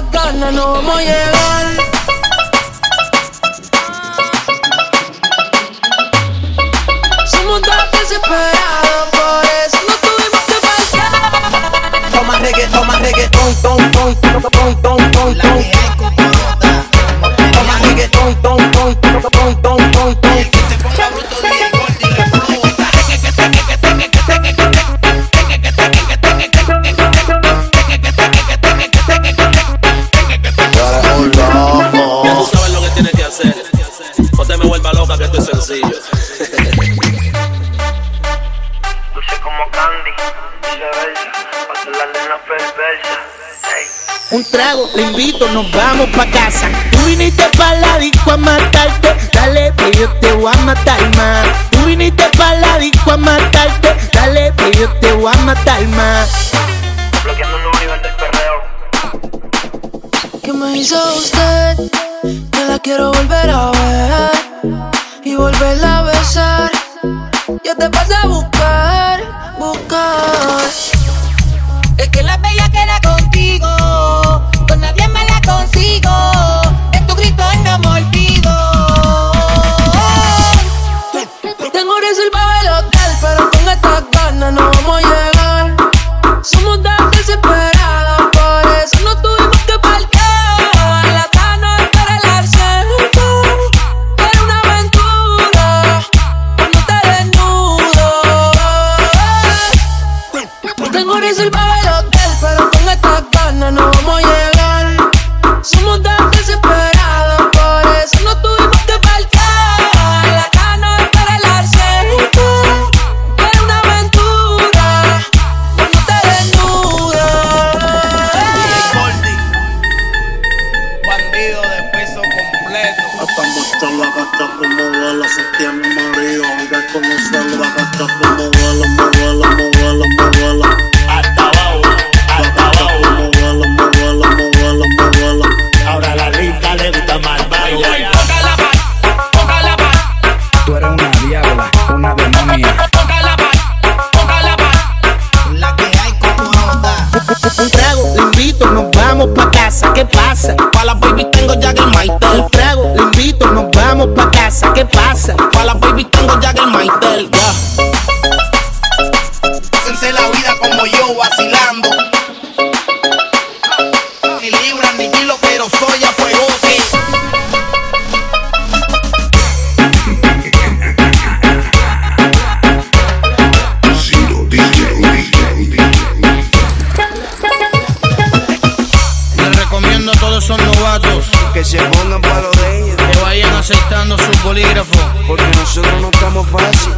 no vamos a llegar. Somos dos desesperados, sencillo. Dulce como candy, viceversa. Hasta la nena perversa. Un trago, le invito, nos vamos pa' casa. Tú viniste pa' la disco a matarte, dale, que yo te voy a matar más. Tú viniste pa' la disco a matarte, dale, que yo te voy a matar más. Bloqueando un nivel del perreo. ¿Qué me hizo usted? Que la quiero volver a ver y volverla a besar. Gasta como bala, si tiene marido, aunque conocerla gasta como bala, movala, movala, movala. Hasta abajo, hasta abajo. Movala, movala, movala, movala. Ahora la lista le gusta malvado. Tú eres una diabla, una demonia. La que hay como ahora. Un trago, le invito, nos vamos pa' Maitel. Ya. Sense la vida como yo vacilando. Ni libra ni kilo, pero soy a fuego. Zero DJ, DJ, Les recomiendo a todos esos novatos Que se pongan para lo de ellos. que vayan aceptando su polígrafo. Porque nosotros no estamos fácil.